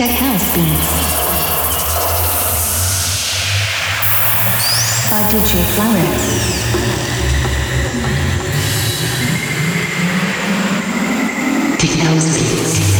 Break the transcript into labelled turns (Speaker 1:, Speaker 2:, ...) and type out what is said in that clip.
Speaker 1: Tech House Beats. By DJ Flowers. Tech House.